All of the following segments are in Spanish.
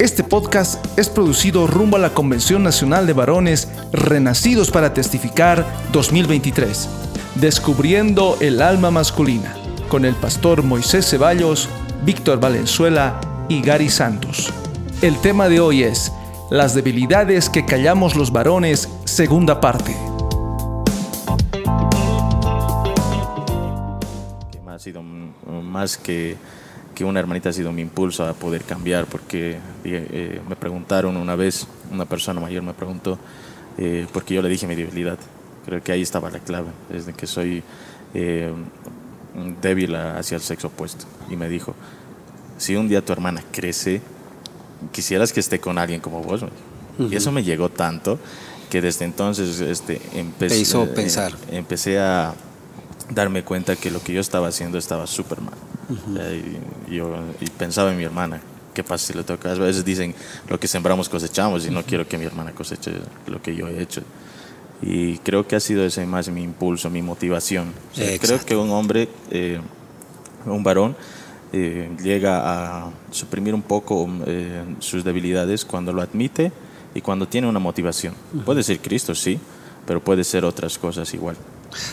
Este podcast es producido rumbo a la Convención Nacional de Varones Renacidos para Testificar 2023, Descubriendo el Alma Masculina, con el pastor Moisés Ceballos, Víctor Valenzuela y Gary Santos. El tema de hoy es Las debilidades que callamos los varones, segunda parte. ha sido más que, que, una hermanita ha sido mi impulso a poder cambiar, porque eh, me preguntaron una vez, una persona mayor me preguntó, eh, porque yo le dije mi debilidad. Creo que ahí estaba la clave, desde que soy eh, débil hacia el sexo opuesto. Y me dijo, si un día tu hermana crece, quisieras que esté con alguien como vos. Y eso me llegó tanto que desde entonces este, empecé, hizo pensar. empecé a darme cuenta que lo que yo estaba haciendo estaba súper mal. Y, yo, y pensaba en mi hermana, ¿qué pasa si le toca? A veces dicen, lo que sembramos cosechamos y no quiero que mi hermana coseche lo que yo he hecho. Y creo que ha sido ese más mi impulso, mi motivación. creo que un hombre, eh, un varón, eh, llega a suprimir un poco eh, sus debilidades cuando lo admite y cuando tiene una motivación. Puede ser Cristo, sí, pero puede ser otras cosas igual.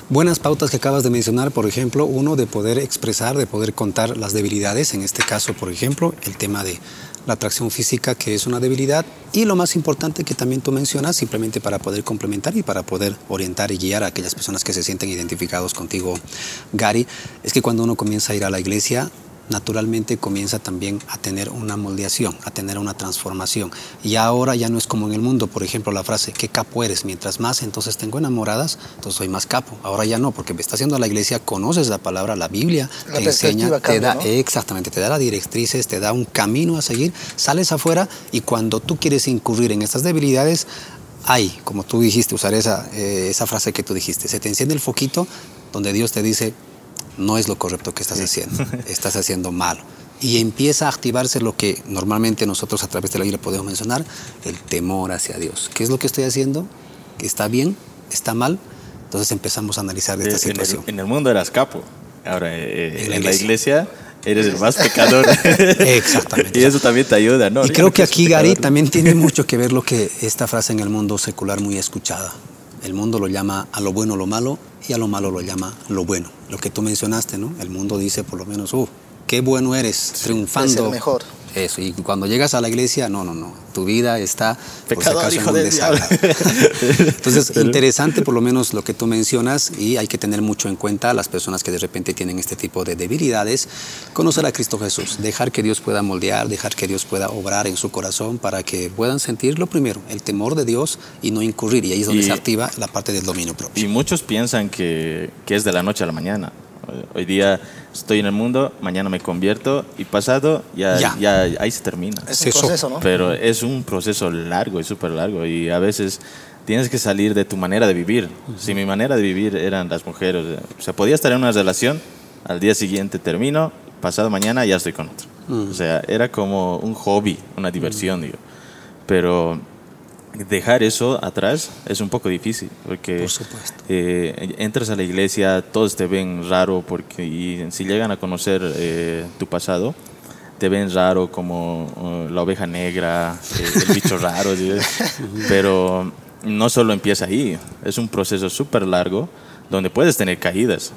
Buenas pautas que acabas de mencionar, por ejemplo, uno de poder expresar, de poder contar las debilidades, en este caso, por ejemplo, el tema de la atracción física, que es una debilidad, y lo más importante que también tú mencionas, simplemente para poder complementar y para poder orientar y guiar a aquellas personas que se sienten identificados contigo, Gary, es que cuando uno comienza a ir a la iglesia, naturalmente comienza también a tener una moldeación, a tener una transformación. Y ahora ya no es como en el mundo, por ejemplo, la frase, ¿qué capo eres? Mientras más entonces tengo enamoradas, entonces soy más capo. Ahora ya no, porque me está haciendo la iglesia, conoces la palabra, la Biblia, te enseña, te da, exactamente, te da las directrices, te da un camino a seguir, sales afuera y cuando tú quieres incurrir en estas debilidades, hay, como tú dijiste, usar esa, eh, esa frase que tú dijiste, se te enciende el foquito donde Dios te dice, no es lo correcto que estás haciendo, estás haciendo malo. Y empieza a activarse lo que normalmente nosotros a través de la Biblia podemos mencionar, el temor hacia Dios. ¿Qué es lo que estoy haciendo? ¿Está bien? ¿Está mal? Entonces empezamos a analizar esta situación. En el, mundo eras capo, ahora eh, en, la iglesia eres el más pecador. Exactamente. y eso también te ayuda, ¿no? Y creo que aquí, Gary, también tiene mucho que ver lo que esta frase en el mundo secular muy escuchada. El mundo lo llama a lo bueno lo malo y a lo malo lo llama lo bueno. Lo que tú mencionaste, ¿no? El mundo dice por lo menos, uh, qué bueno eres, triunfando. el mejor. Eso, y cuando llegas a la iglesia, no, no, no, tu vida está Pecador, de Entonces, interesante por lo menos lo que tú mencionas y hay que tener mucho en cuenta a las personas que de repente tienen este tipo de debilidades, conocer a Cristo Jesús, dejar que Dios pueda moldear, dejar que Dios pueda obrar en su corazón para que puedan sentir lo primero, el temor de Dios y no incurrir, y ahí es donde se activa la parte del dominio propio. Y muchos piensan que, que es de la noche a la mañana. Hoy día estoy en el mundo, mañana me convierto y pasado ya, ya. ahí se termina. Es un proceso, ¿no? Pero es un proceso largo y súper largo y a veces tienes que salir de tu manera de vivir. Si mi manera de vivir eran las mujeres, o sea, podía estar en una relación, al día siguiente termino, pasado mañana ya estoy con otro. O sea, era como un hobby, una diversión, digo. Pero dejar eso atrás es un poco difícil porque eh, entras a la iglesia, todos te ven raro porque y si llegan a conocer eh, tu pasado, te ven raro como uh, la oveja negra, eh, el bicho raro, pero no solo empieza ahí, es un proceso súper largo donde puedes tener caídas,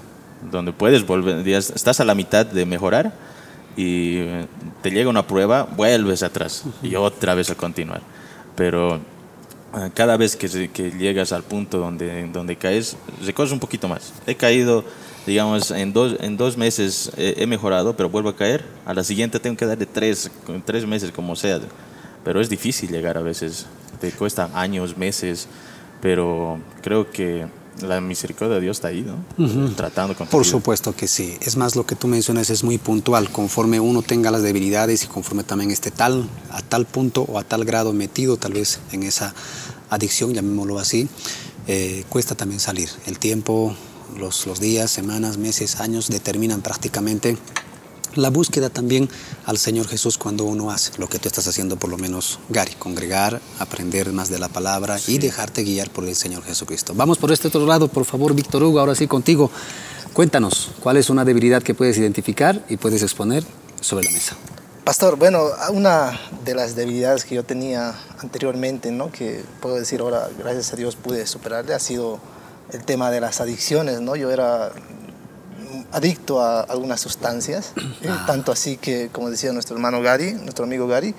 donde puedes volver, estás a la mitad de mejorar y te llega una prueba, vuelves atrás y otra vez a continuar. Pero cada vez que, llegas al punto donde, donde caes, recoges un poquito más. He caído, digamos, en dos, en dos meses he, mejorado, pero vuelvo a caer. A la siguiente tengo que darle tres, tres meses, como sea. Pero es difícil llegar a veces. Te cuesta años, meses. Pero creo que la misericordia de Dios está ahí, ¿no? Tratando con Por supuesto que sí. Es más, lo que tú mencionas es muy puntual. Conforme uno tenga las debilidades y conforme también esté tal, a tal punto o a tal grado metido tal vez en esa adicción, llamémoslo así, eh, cuesta también salir. El tiempo, los, los días, semanas, meses, años determinan prácticamente la búsqueda también al Señor Jesús cuando uno hace lo que tú estás haciendo, por lo menos, Gary, congregar, aprender más de la palabra y dejarte guiar por el Señor Jesucristo. Vamos por este otro lado, por favor, Víctor Hugo, ahora sí contigo. Cuéntanos, ¿cuál es una debilidad que puedes identificar y puedes exponer sobre la mesa? Pastor, bueno, una de las debilidades que yo tenía anteriormente, ¿no? que puedo decir ahora, gracias a Dios pude superarle, ha sido el tema de las adicciones. ¿no? Yo era adicto a algunas sustancias, eh, ah. tanto así que, como decía nuestro hermano Gary, nuestro amigo Gary,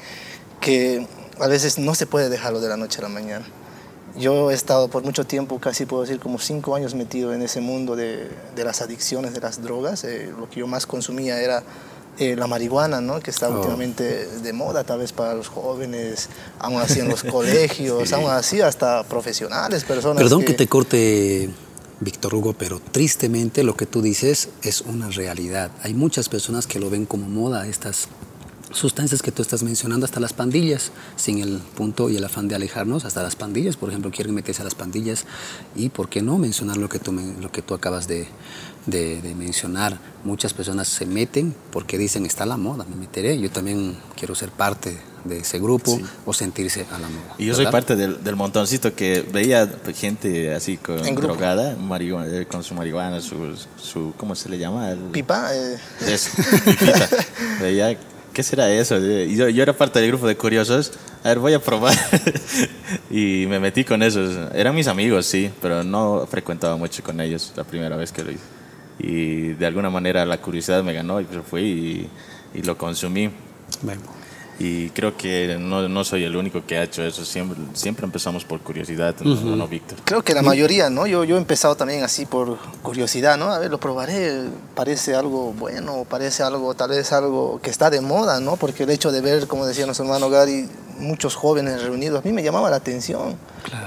que a veces no se puede dejarlo de la noche a la mañana. Yo he estado por mucho tiempo, casi puedo decir como cinco años metido en ese mundo de, de las adicciones, de las drogas. Eh, lo que yo más consumía era eh, la marihuana, ¿no? que está oh. últimamente de moda, tal vez para los jóvenes, aún así en los colegios, aún así hasta profesionales, personas. Perdón que, te corte, Víctor Hugo, pero tristemente lo que tú dices es una realidad. Hay muchas personas que lo ven como moda, estas sustancias que tú estás mencionando, hasta las pandillas, sin el punto y el afán de alejarnos, hasta las pandillas, por ejemplo, quieren meterse a las pandillas y, ¿por qué no mencionar lo que tú, lo que tú acabas de, de, mencionar? Muchas personas se meten porque dicen, está la moda, me meteré, yo también quiero ser parte de ese grupo o sentirse a la moda. Y yo soy parte del, del, montoncito que veía gente así con drogada, eh, con su marihuana, su, su, ¿cómo se le llama? Pipa. Eh. Eso, pipita. veía ¿qué será eso? Y yo, yo, era parte del grupo de curiosos. A ver, voy a probar. y me metí con esos. Eran mis amigos, sí, pero no frecuentaba mucho con ellos la primera vez que lo hice. Y de alguna manera la curiosidad me ganó y pues fui y, y lo consumí. Y creo que no, no, soy el único que ha hecho eso. Siempre, siempre empezamos por curiosidad, ¿no, Víctor? Creo que la mayoría, ¿no? Yo, yo he empezado también así por curiosidad, ¿no? A ver, lo probaré, parece algo bueno, parece algo, tal vez algo que está de moda, ¿no? Porque el hecho de ver, como decía nuestro hermano Gary, muchos jóvenes reunidos, a mí me llamaba la atención.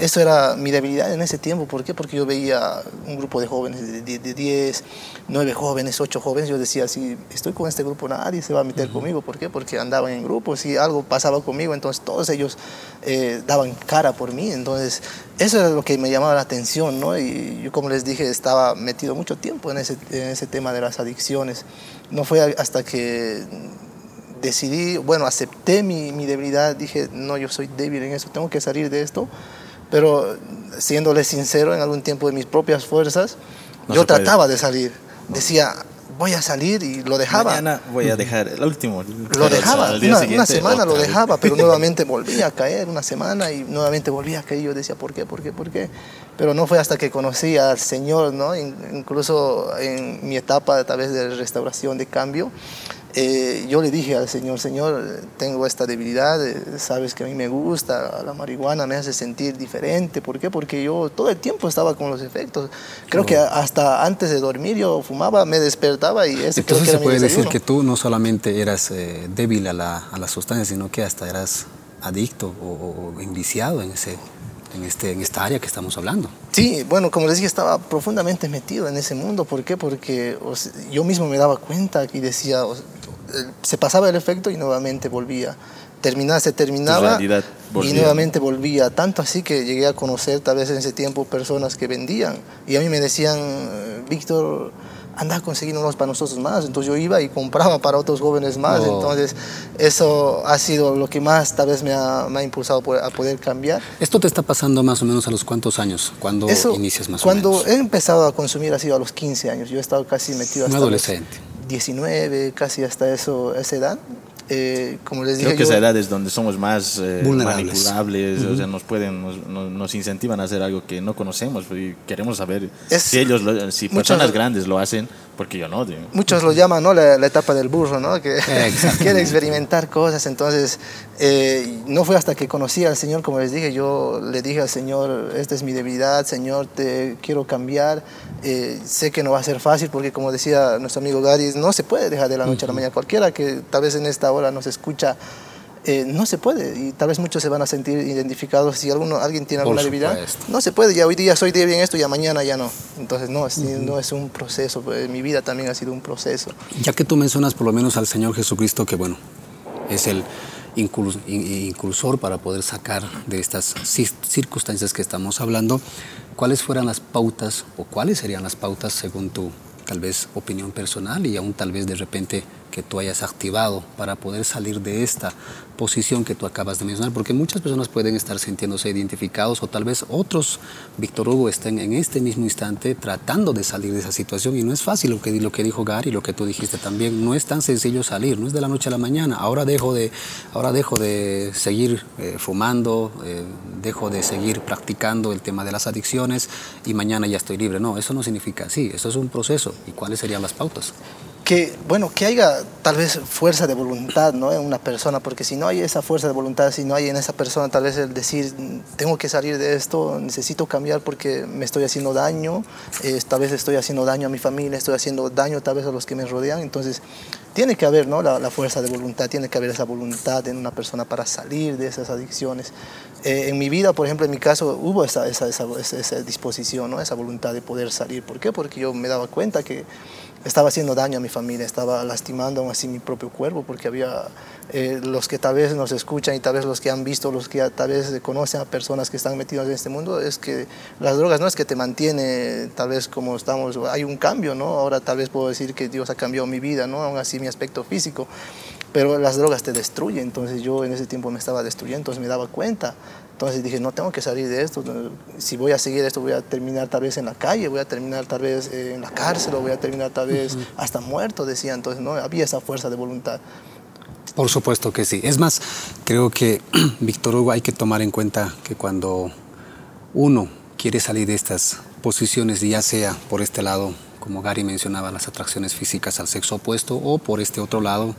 Eso era mi debilidad en ese tiempo. ¿Por qué? Porque yo veía un grupo de jóvenes, de, 10, 9 jóvenes, 8 jóvenes. Yo decía, si estoy con este grupo, nadie se va a meter conmigo. ¿Por qué? Porque andaban en grupos. Si algo pasaba conmigo, entonces todos ellos eh, daban cara por mí. Entonces, eso era lo que me llamaba la atención. ¿no? Y yo, como les dije, estaba metido mucho tiempo en ese, en ese tema de las adicciones. No fue hasta que decidí, bueno, acepté mi, mi, debilidad, dije, no, yo soy débil en eso, tengo que salir de esto, pero siéndole sincero, en algún tiempo de mis propias fuerzas, yo trataba de salir, decía, voy a salir y lo dejaba. Mañana voy a dejar el último. Lo dejaba, una, una, semana lo dejaba, pero nuevamente volvía a caer, una semana y nuevamente volvía a caer. Yo decía, ¿por qué? ¿Por qué? ¿Por qué? Pero no fue hasta que conocí al Señor, ¿no? Incluso en mi etapa tal vez de restauración, de cambio, eh, yo le dije al Señor, Señor, tengo esta debilidad, eh, sabes que a mí me gusta, la marihuana me hace sentir diferente. ¿Por qué? Porque yo todo el tiempo estaba con los efectos. Creo que hasta antes de dormir yo fumaba, me despertaba y ese Entonces se puede decir que tú no solamente eras eh, débil a la, a la, sustancia, sino que hasta eras adicto o, o enviciado en ese en, este, en esta área que estamos hablando. Sí, bueno, como les dije, estaba profundamente metido en ese mundo. ¿Por qué? Porque yo mismo me daba cuenta y decía, se pasaba el efecto y nuevamente volvía. Terminaba, se terminaba y nuevamente volvía. Tanto así que llegué a conocer tal vez en ese tiempo personas que vendían y a mí me decían, Víctor, anda a conseguir unos para nosotros más. Entonces yo iba y compraba para otros jóvenes más. Entonces eso ha sido lo que más tal vez me ha, me ha impulsado a poder cambiar. ¿Esto te está pasando más o menos a los cuántos años? ¿Cuándo inicias más cuando o menos? Cuando he empezado a consumir ha sido a los 15 años. Yo he estado casi metido hasta... Un adolescente. 19, casi hasta eso, esa edad. Eh, como les dije, Creo que esa edad es donde somos más eh, manipulables, o sea, nos pueden, nos, incentivan a hacer algo que no conocemos y queremos saber si ellos, si personas grandes lo hacen, porque yo no. Muchos lo llaman, ¿no? La, etapa del burro, ¿no? Que quiere experimentar cosas, entonces eh, no fue hasta que conocí al Señor, como les dije, yo le dije al Señor, esta es mi debilidad, Señor, te quiero cambiar, sé que no va a ser fácil, porque como decía nuestro amigo Gary, no se puede dejar de la noche a la mañana, cualquiera que tal vez en esta ahora nos escucha, eh, no se puede y tal vez muchos se van a sentir identificados si alguno, alguien tiene alguna debilidad. No se puede, ya hoy día soy débil en esto, ya mañana ya no. Entonces no, no es un proceso, pues, mi vida también ha sido un proceso. Ya que tú mencionas por lo menos al Señor Jesucristo, que bueno, es el incursor para poder sacar de estas circunstancias que estamos hablando, ¿cuáles fueran las pautas o cuáles serían las pautas según tu tal vez opinión personal y aún tal vez de repente que tú hayas activado para poder salir de esta posición que tú acabas de mencionar, porque muchas personas pueden estar sintiéndose identificados o tal vez otros, Víctor Hugo, estén en este mismo instante tratando de salir de esa situación. Y no es fácil lo que, lo que dijo Gary, lo que tú dijiste también, no es tan sencillo salir, no es de la noche a la mañana, ahora dejo de, ahora dejo de seguir eh, fumando, eh, dejo de seguir practicando el tema de las adicciones y mañana ya estoy libre, no, eso no significa así, eso es un proceso. Y cuáles serían las pautas que, bueno, que haya tal vez fuerza de voluntad ¿no? en una persona, porque si no hay esa fuerza de voluntad, si no hay en esa persona tal vez el decir, tengo que salir de esto, necesito cambiar porque me estoy haciendo daño, eh, tal vez estoy haciendo daño a mi familia, estoy haciendo daño tal vez a los que me rodean, entonces tiene que haber ¿no? la, fuerza de voluntad, tiene que haber esa voluntad en una persona para salir de esas adicciones. Eh, en mi vida, por ejemplo, en mi caso, hubo esa, esa, esa, esa disposición, ¿no? esa voluntad de poder salir. ¿Por qué? Porque yo me daba cuenta que estaba haciendo daño a mi familia, estaba lastimando aún así mi propio cuerpo, porque había eh, los que tal vez nos escuchan y tal vez los que han visto, los que tal vez conocen a personas que están metidas en este mundo, es que las drogas no es que te mantiene tal vez como estamos, hay un cambio, ¿no? Ahora tal vez puedo decir que Dios ha cambiado mi vida, ¿no? Aún así mi aspecto físico, pero las drogas te destruyen, entonces yo en ese tiempo me estaba destruyendo, entonces me daba cuenta entonces dije, no tengo que salir de esto. Si voy a seguir esto, voy a terminar tal vez en la calle, voy a terminar tal vez en la cárcel, o voy a terminar tal vez hasta muerto, decía. Entonces no había esa fuerza de voluntad. Por supuesto que sí. Es más, creo que, Víctor Hugo, hay que tomar en cuenta que cuando uno quiere salir de estas posiciones, ya sea por este lado, como Gary mencionaba, las atracciones físicas al sexo opuesto, o por este otro lado,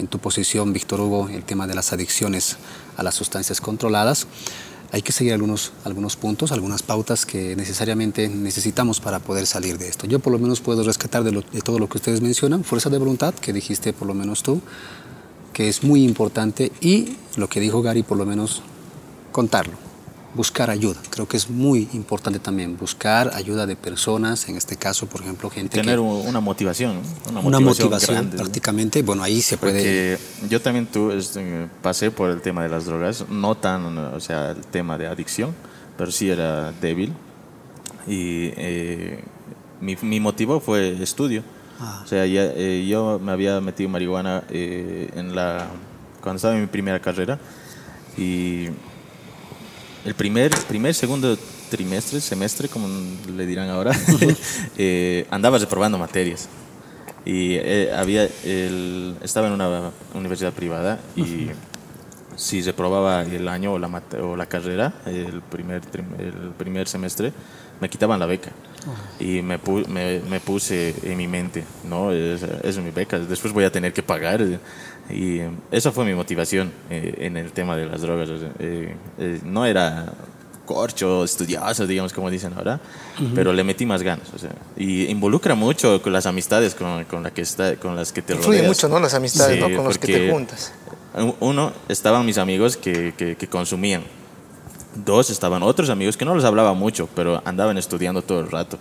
en tu posición, Víctor Hugo, el tema de las adicciones a las sustancias controladas. Hay que seguir algunos, algunos puntos, algunas pautas que necesariamente necesitamos para poder salir de esto. Yo por lo menos puedo rescatar de, de todo lo que ustedes mencionan, fuerza de voluntad, que dijiste por lo menos tú, que es muy importante, y lo que dijo Gary, por lo menos contarlo buscar ayuda. Creo que es muy importante también buscar ayuda de personas, en este caso, por ejemplo, gente Tener una motivación. Una motivación, prácticamente. Bueno, ahí se puede... yo también tú, este, pasé por el tema de las drogas, no tan, o sea, el tema de adicción, pero sí era débil. Y eh, mi, mi, motivo fue estudio. Ah. O sea, ya, eh, yo me había metido marihuana eh, en la, cuando estaba en mi primera carrera y el primer, primer, segundo trimestre, semestre, como le dirán ahora, eh, andaba reprobando materias. Y eh, había el, estaba en una universidad privada y si reprobaba el año o la, o la carrera, el primer, el primer semestre, me quitaban la beca. Y me, me, me, puse en mi mente, no, es, es, mi beca, después voy a tener que pagar. Y esa fue mi motivación eh, en el tema de las drogas. Eh, eh, no era corcho, estudioso, digamos, como dicen ahora, pero le metí más ganas. O sea, y involucra mucho con las amistades con, con, la que está, con las que te Influye mucho, ¿no? Las amistades, ¿no? Con los que te juntas. Uno, estaban mis amigos que, que, que consumían dos estaban otros amigos que no les hablaba mucho, pero andaban estudiando todo el rato.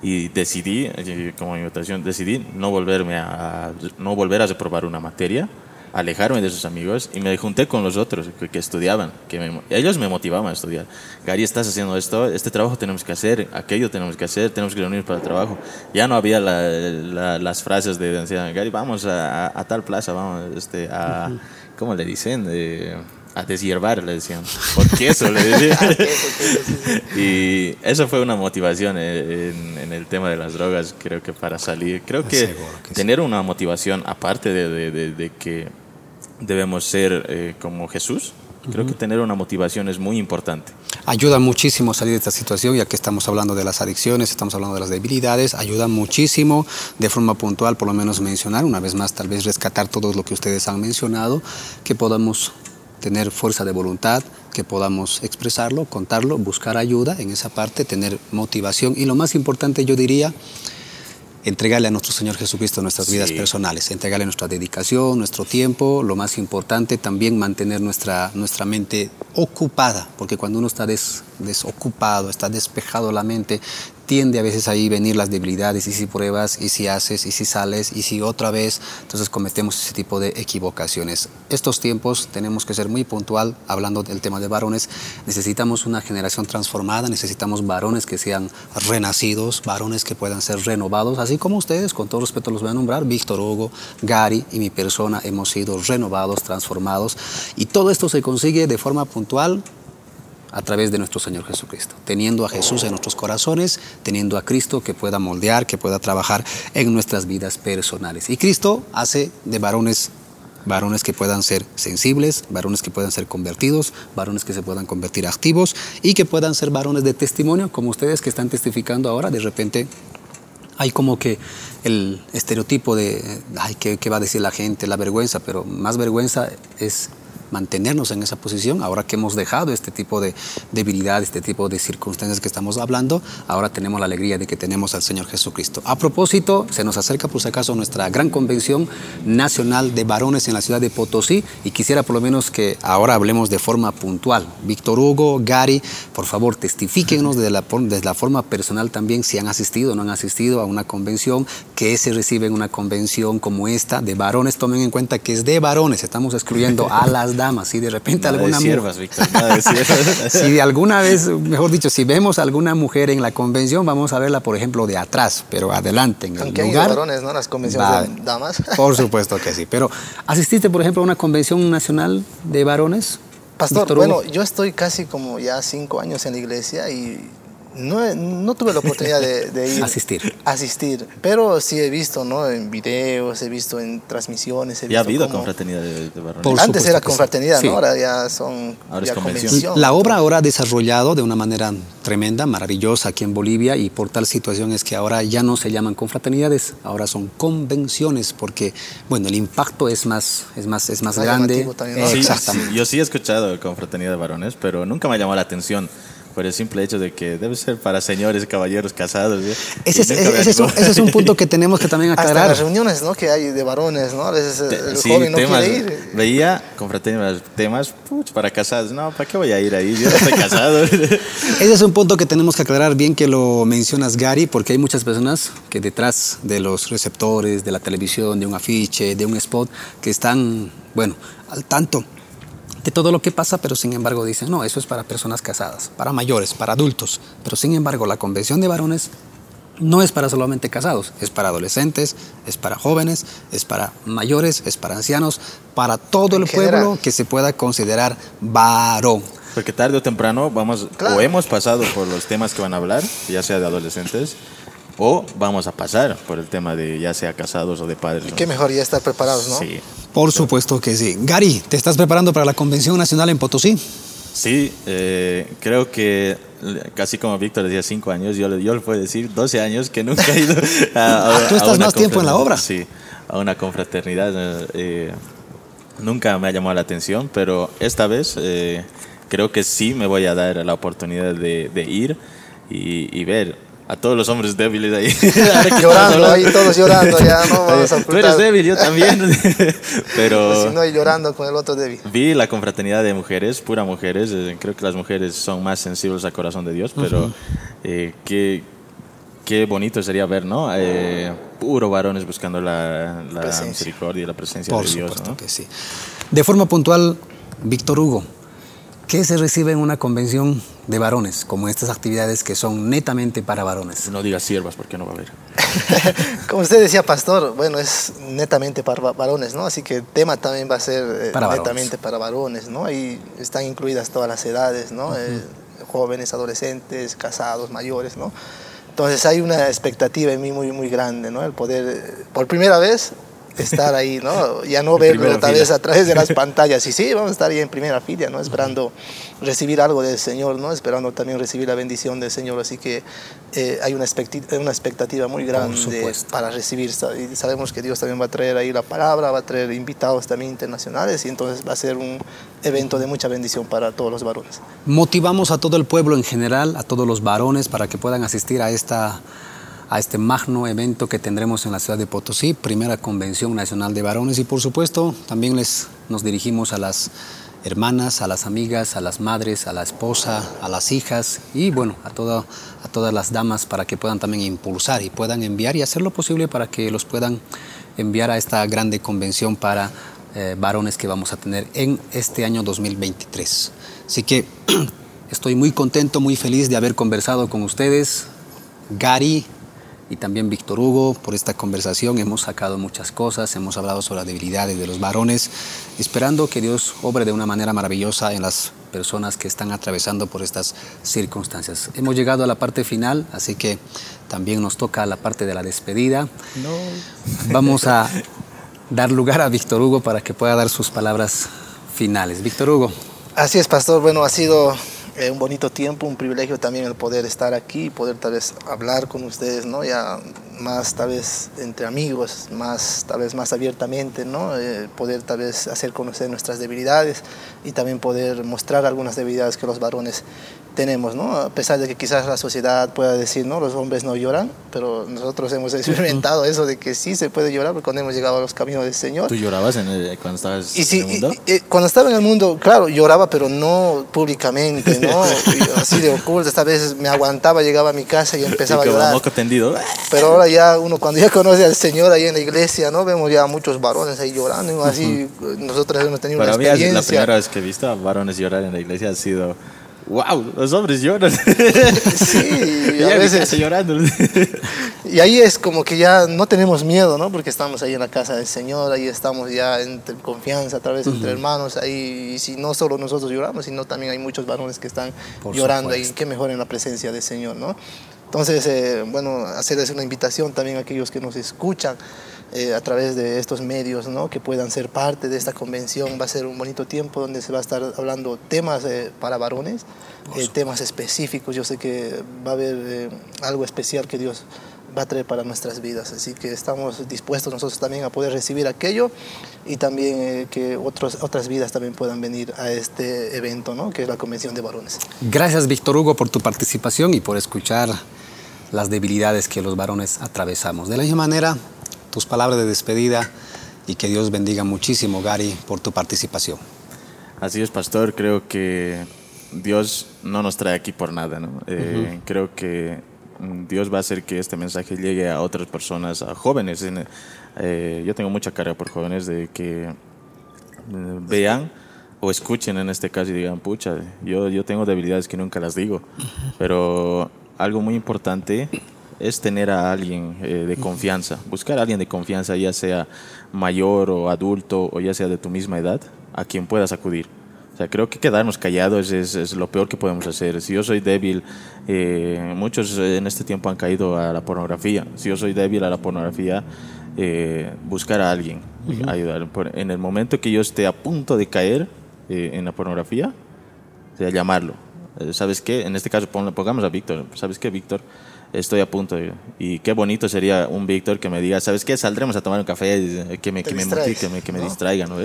Y decidí, eh, como invitación, decidí no, volverme a, no volver a reprobar una materia, alejarme de esos amigos y me junté con los otros que, estudiaban, que ellos me motivaban a estudiar. Gary, estás haciendo esto, este trabajo tenemos que hacer, aquello tenemos que hacer, tenemos que reunir para el trabajo. Ya no había las frases de, Gary, vamos a, tal plaza, vamos este, a, ¿cómo le dicen? A deshiervar, le decían. Por queso, le decían. y eso fue una motivación eh, en, el tema de las drogas, creo que para salir. Creo que, tener una motivación, aparte de, que debemos ser eh, como Jesús, creo que tener una motivación es muy importante. Ayuda muchísimo salir de esta situación, ya que estamos hablando de las adicciones, estamos hablando de las debilidades, ayuda muchísimo de forma puntual, por lo menos mencionar, una vez más, tal vez rescatar todo lo que ustedes han mencionado, que podamos tener fuerza de voluntad, que podamos expresarlo, contarlo, buscar ayuda en esa parte, tener motivación y lo más importante yo diría, entregarle a nuestro Señor Jesucristo nuestras vidas personales, entregarle nuestra dedicación, nuestro tiempo, lo más importante también mantener nuestra, nuestra mente ocupada, porque cuando uno está desocupado, está despejado la mente, tiende a veces ahí venir las debilidades y si pruebas y si haces y si sales y si otra vez, entonces cometemos ese tipo de equivocaciones. Estos tiempos tenemos que ser muy puntual hablando del tema de varones. Necesitamos una generación transformada, necesitamos varones que sean renacidos, varones que puedan ser renovados, así como ustedes, con todo respeto los voy a nombrar, Víctor Hugo, Gary y mi persona hemos sido renovados, transformados y todo esto se consigue de forma puntual a través de nuestro Señor Jesucristo, teniendo a Jesús en nuestros corazones, teniendo a Cristo que pueda moldear, que pueda trabajar en nuestras vidas personales. Y Cristo hace de varones varones que puedan ser sensibles, varones que puedan ser convertidos, varones que se puedan convertir activos y que puedan ser varones de testimonio, como ustedes que están testificando ahora, de repente hay como que el estereotipo de, ay, ¿qué, ¿qué, va a decir la gente? La vergüenza, pero más vergüenza es mantenernos en esa posición. Ahora que hemos dejado este tipo de debilidad, este tipo de circunstancias que estamos hablando, ahora tenemos la alegría de que tenemos al Señor Jesucristo. A propósito, se nos acerca por si acaso nuestra gran convención nacional de varones en la ciudad de Potosí y quisiera por lo menos que ahora hablemos de forma puntual. Víctor Hugo, Gary, por favor, testifíquenos desde la, desde la forma personal también si han asistido o no han asistido a una convención, que se recibe en una convención como esta de varones. Tomen en cuenta que es de varones, estamos excluyendo a las damas. Si de repente Nada alguna de siervas, Víctor, nada de siervas. si de alguna vez, mejor dicho, si vemos alguna mujer en la convención, vamos a verla, por ejemplo, de atrás, pero adelante, en el Aunque hay lugar. varones, ¿no? Las convenciones Va- de damas. Por supuesto que sí. Pero, ¿asististe, por ejemplo, a una convención nacional de varones? Pastor, Hugo? bueno, yo estoy casi como ya cinco años en la iglesia y no, he- no tuve la oportunidad de, de ir. Asistir. Asistir. Pero sí he visto, ¿no? En videos, he visto en transmisiones. He Ya ha visto habido cómo- confraternidad de, de Antes supuesto era confraternidad, Sí. ¿no? Ahora ya son Ahora es convención. La obra ahora ha desarrollado de una manera tremenda, maravillosa aquí en Bolivia y por tal situación es que ahora ya no se llaman confraternidades, ahora son convenciones porque, bueno, el impacto es más, es más, es más grande. también, ¿no? Sí, Exactamente. sí, yo sí he escuchado confraternidad de varones, pero nunca me ha llamado la atención por el simple hecho de que debe ser para señores, caballeros casados. ¿sí? Ese es, ese un, animó. ese es un punto que tenemos que también Hasta aclarar. las reuniones, ¿no? Que hay de varones, ¿no? A veces el, Sí, joven no temas, quiere ir. Veía confraternidad, temas puch, para casados. No, ¿para qué voy a ir ahí? Yo no estoy casado. Ese es un punto que tenemos que aclarar bien que lo mencionas Gary, porque hay muchas personas que detrás de los receptores, de la televisión, de un afiche, de un spot, que están, bueno, al tanto de todo lo que pasa, pero sin embargo dicen, no, eso es para personas casadas, para mayores, para adultos. Pero sin embargo, la convención de varones no es para solamente casados, es para adolescentes, es para jóvenes, es para mayores, es para ancianos, para todo En el pueblo que se pueda considerar varón. Porque tarde o temprano vamos, Claro. o hemos pasado por los temas que van a hablar, ya sea de adolescentes, o vamos a pasar por el tema de ya sea casados o de padres. ¿no? Qué mejor ya estar preparados, ¿no? Sí, Por supuesto que sí. Gary, ¿te estás preparando para la Convención Nacional en Potosí? sí eh, creo que casi como Víctor decía, cinco años, yo, le- yo le puedo decir 12 años que nunca he ido a, a- Ah, tú a estás una más tiempo en la obra. Sí, a una confraternidad. eh, nunca me ha llamado la atención, pero esta vez eh, creo que sí me voy a dar la oportunidad de, de ir y, y ver a todos los hombres débiles ahí. Llorando, ahí todos llorando, ya no vamos a Tú eres débil, yo también. pero Si no, y llorando con el otro débil. vi la confraternidad de mujeres, pura mujeres. eh, creo que las mujeres son más sensibles al corazón de Dios, pero eh, qué, qué bonito sería ver, ¿no? Eh, puro varones buscando la, la misericordia y la presencia Por de Dios. supuesto ¿no? que sí. De forma puntual, Víctor Hugo, ¿qué se recibe en una convención de varones, como estas actividades que son netamente para varones? No digas siervas porque no va a haber. Como usted decía, pastor, bueno, es netamente para va- varones, ¿no? Así que el tema también va a ser eh, Para varones. netamente para varones, ¿no? Ahí están incluidas todas las edades, ¿no? Eh, jóvenes, adolescentes, casados, mayores, ¿no? Entonces hay una expectativa en mí muy, muy grande, ¿no? El poder, eh, por primera vez, estar ahí, ¿no? Ya no verlo tal fila. vez a través de las pantallas. Y sí, vamos a estar ahí en primera fila, ¿no? Esperando recibir algo del Señor, ¿no? Esperando también recibir la bendición del Señor. Así que eh, hay una, expecti- una expectativa muy grande para recibir. Y sabemos que Dios también va a traer ahí la palabra, va a traer invitados también internacionales y entonces va a ser un evento de mucha bendición para todos los varones. Motivamos a todo el pueblo en general, a todos los varones, para que puedan asistir a esta, a este magno evento que tendremos en la ciudad de Potosí, primera Convención Nacional de Varones y por supuesto también les nos dirigimos a las hermanas, a las amigas, a las madres, a la esposa, a las hijas y bueno, a, todo, a todas las damas para que puedan también impulsar y puedan enviar y hacer lo posible para que los puedan enviar a esta grande convención para eh, varones que vamos a tener en este año 2023. Así que estoy muy contento, muy feliz de haber conversado con ustedes. Gary, y también Víctor Hugo por esta conversación. Hemos sacado muchas cosas, hemos hablado sobre las debilidades de los varones, esperando que Dios obre de una manera maravillosa en las personas que están atravesando por estas circunstancias. Hemos llegado a la parte final, así que también nos toca la parte de la despedida. Vamos a dar lugar a Víctor Hugo para que pueda dar sus palabras finales. Víctor Hugo. Así es, pastor. Bueno, ha sido eh, un bonito tiempo, un privilegio también el poder estar aquí, poder tal vez hablar con ustedes, ¿no? Ya más tal vez entre amigos, más tal vez más abiertamente, ¿no? Eh, poder tal vez hacer conocer nuestras debilidades y también poder mostrar algunas debilidades que los varones tenemos, ¿no? A pesar de que quizás la sociedad pueda decir, ¿no? Los hombres no lloran, pero nosotros hemos experimentado eso de que sí se puede llorar cuando hemos llegado a los caminos del Señor. ¿Tú llorabas cuando estabas y en el mundo? Y, cuando estaba en el mundo, claro, lloraba, pero no públicamente, ¿no? así de oculto, esta vez me aguantaba, llegaba a mi casa y empezaba a llorar. tendido. Pero ahora ya uno, cuando ya conoce al Señor ahí en la iglesia, ¿no? Vemos ya muchos varones ahí llorando, así, nosotros hemos tenido una experiencia. la primera vez que he visto a varones llorar en la iglesia ha sido wow, los hombres lloran. Sí, a veces llorando. Y ahí es como que ya no tenemos miedo, ¿no? Porque estamos ahí en la casa del Señor, ahí estamos ya en confianza, a través entre hermanos, ahí, y si no solo nosotros lloramos, sino también hay muchos varones que están llorando ahí, qué mejor en la presencia del Señor, ¿no? Entonces, eh, bueno, hacerles una invitación también a aquellos que nos escuchan. Eh, a través de estos medios, ¿no? que puedan ser parte de esta convención. Va a ser un bonito tiempo donde se va a estar hablando temas eh, para varones, eh, temas específicos. Yo sé que va a haber algo especial que Dios va a traer para nuestras vidas. Así que estamos dispuestos nosotros también a poder recibir aquello y también que otros, otras vidas también puedan venir a este evento, ¿no? que es la Convención de Varones. Gracias, Víctor Hugo, por tu participación y por escuchar las debilidades que los varones atravesamos. De la misma manera, tus palabras de despedida y que Dios bendiga muchísimo, Gary, por tu participación. Así es, pastor. Creo que Dios no nos trae aquí por nada. ¿no? Eh, creo que Dios va a hacer que este mensaje llegue a otras personas, a jóvenes. Eh, yo tengo mucha carga por jóvenes de que eh, vean o escuchen en este caso y digan, pucha, yo, yo tengo debilidades que nunca las digo. Pero algo muy importante es tener a alguien eh, de confianza, buscar a alguien de confianza, ya sea mayor o adulto o ya sea de tu misma edad, a quien puedas acudir. O sea, creo que quedarnos callados es, es lo peor que podemos hacer. Si yo soy débil, eh, muchos en este tiempo han caído a la pornografía. Si yo soy débil a la pornografía, eh, buscar a alguien, ayudar. En el momento que yo esté a punto de caer en la pornografía, o sea, llamarlo. ¿Sabes qué? En este caso, pongamos a Víctor. ¿Sabes qué, Víctor? Estoy a punto. y qué bonito sería un Víctor que me diga, ¿sabes qué? Saldremos a tomar un café, que me, que me motive, que me, que me distraiga, ¿no?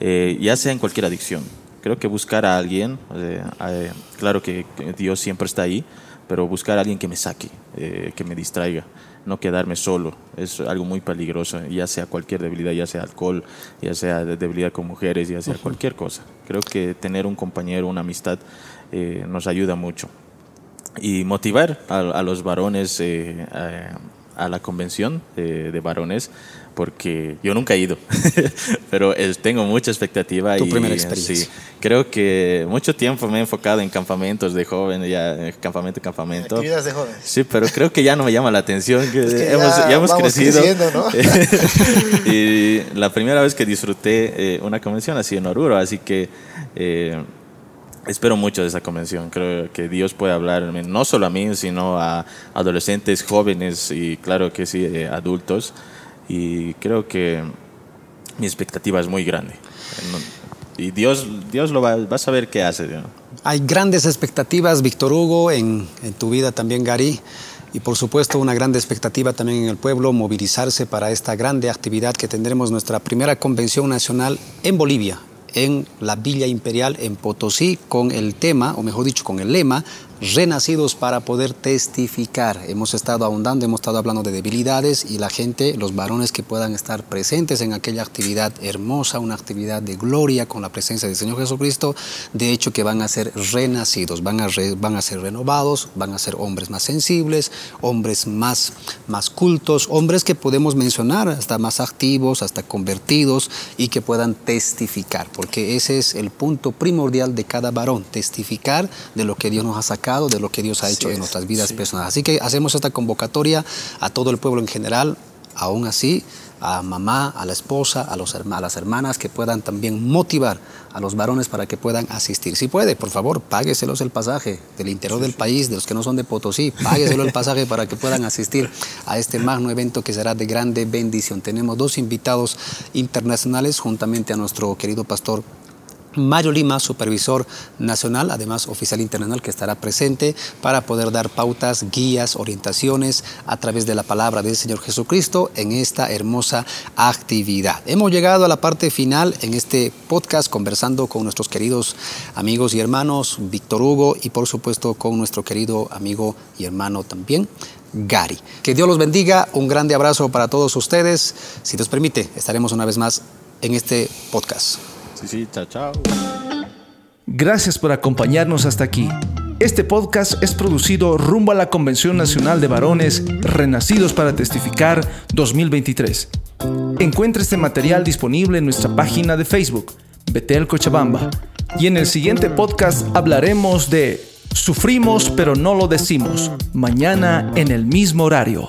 Eh, ya sea en cualquier adicción. Creo que buscar a alguien, eh, claro que Dios siempre está ahí, pero buscar a alguien que me saque, eh, que me distraiga, no quedarme solo, es algo muy peligroso, ya sea cualquier debilidad, ya sea alcohol, ya sea debilidad con mujeres, ya sea cualquier cosa. Creo que tener un compañero, una amistad, nos ayuda mucho y motivar a, los varones eh, a, la convención de varones porque yo nunca he ido, pero tengo mucha expectativa. Tu y, primera experiencia. creo que mucho tiempo me he enfocado en campamentos de jóvenes, ya campamento, campamento. Actividades de jóvenes. Sí, pero creo que ya no me llama la atención. Que hemos, ya, hemos crecido. ¿no? y la primera vez que disfruté eh, una convención ha sido en Oruro, así que... Eh, espero mucho de esa convención. Creo que Dios puede hablar no solo a mí, sino a adolescentes, jóvenes y claro que sí, eh, adultos. Y creo que mi expectativa es muy grande. Y Dios, Dios lo va, a saber qué hace. Hay grandes expectativas, Víctor Hugo, en, en tu vida también, Gary. Y por supuesto una grande expectativa también en el pueblo, movilizarse para esta grande actividad que tendremos nuestra primera convención nacional en Bolivia, en la Villa Imperial en Potosí con el tema, o mejor dicho, con el lema, renacidos para poder testificar. Hemos estado ahondando, hemos estado hablando de debilidades y la gente, los varones que puedan estar presentes en aquella actividad hermosa, una actividad de gloria con la presencia del Señor Jesucristo, de hecho que van a ser renacidos, van a, van a ser renovados, van a ser hombres más sensibles, hombres más, más cultos, hombres que podemos mencionar hasta más activos, hasta convertidos y que puedan testificar, porque ese es el punto primordial de cada varón, testificar de lo que Dios nos ha sacado de lo que Dios ha hecho en nuestras vidas personales. Así que hacemos esta convocatoria a todo el pueblo en general, aún así, a mamá, a la esposa, a, los, a las hermanas que puedan también motivar a los varones para que puedan asistir. Si puede, por favor, págueselos el pasaje del interior del país, de los que no son de Potosí, págueselo el pasaje para que puedan asistir a este magno evento que será de grande bendición. Tenemos dos invitados internacionales juntamente a nuestro querido pastor Mario Lima, supervisor nacional, además oficial internacional, que estará presente para poder dar pautas, guías, orientaciones a través de la palabra del Señor Jesucristo en esta hermosa actividad. Hemos llegado a la parte final en este podcast conversando con nuestros queridos amigos y hermanos Víctor Hugo y por supuesto con nuestro querido amigo y hermano también Gary. Que Dios los bendiga, un grande abrazo para todos ustedes. Si nos permite, estaremos una vez más en este podcast. Sí, chao, chao. Gracias por acompañarnos hasta aquí. Este podcast es producido rumbo a la Convención Nacional de Varones Renacidos para Testificar 2023. Encuentra este material disponible en nuestra página de Facebook, Betel Cochabamba. Y en el siguiente podcast hablaremos de Sufrimos pero no lo decimos, mañana en el mismo horario.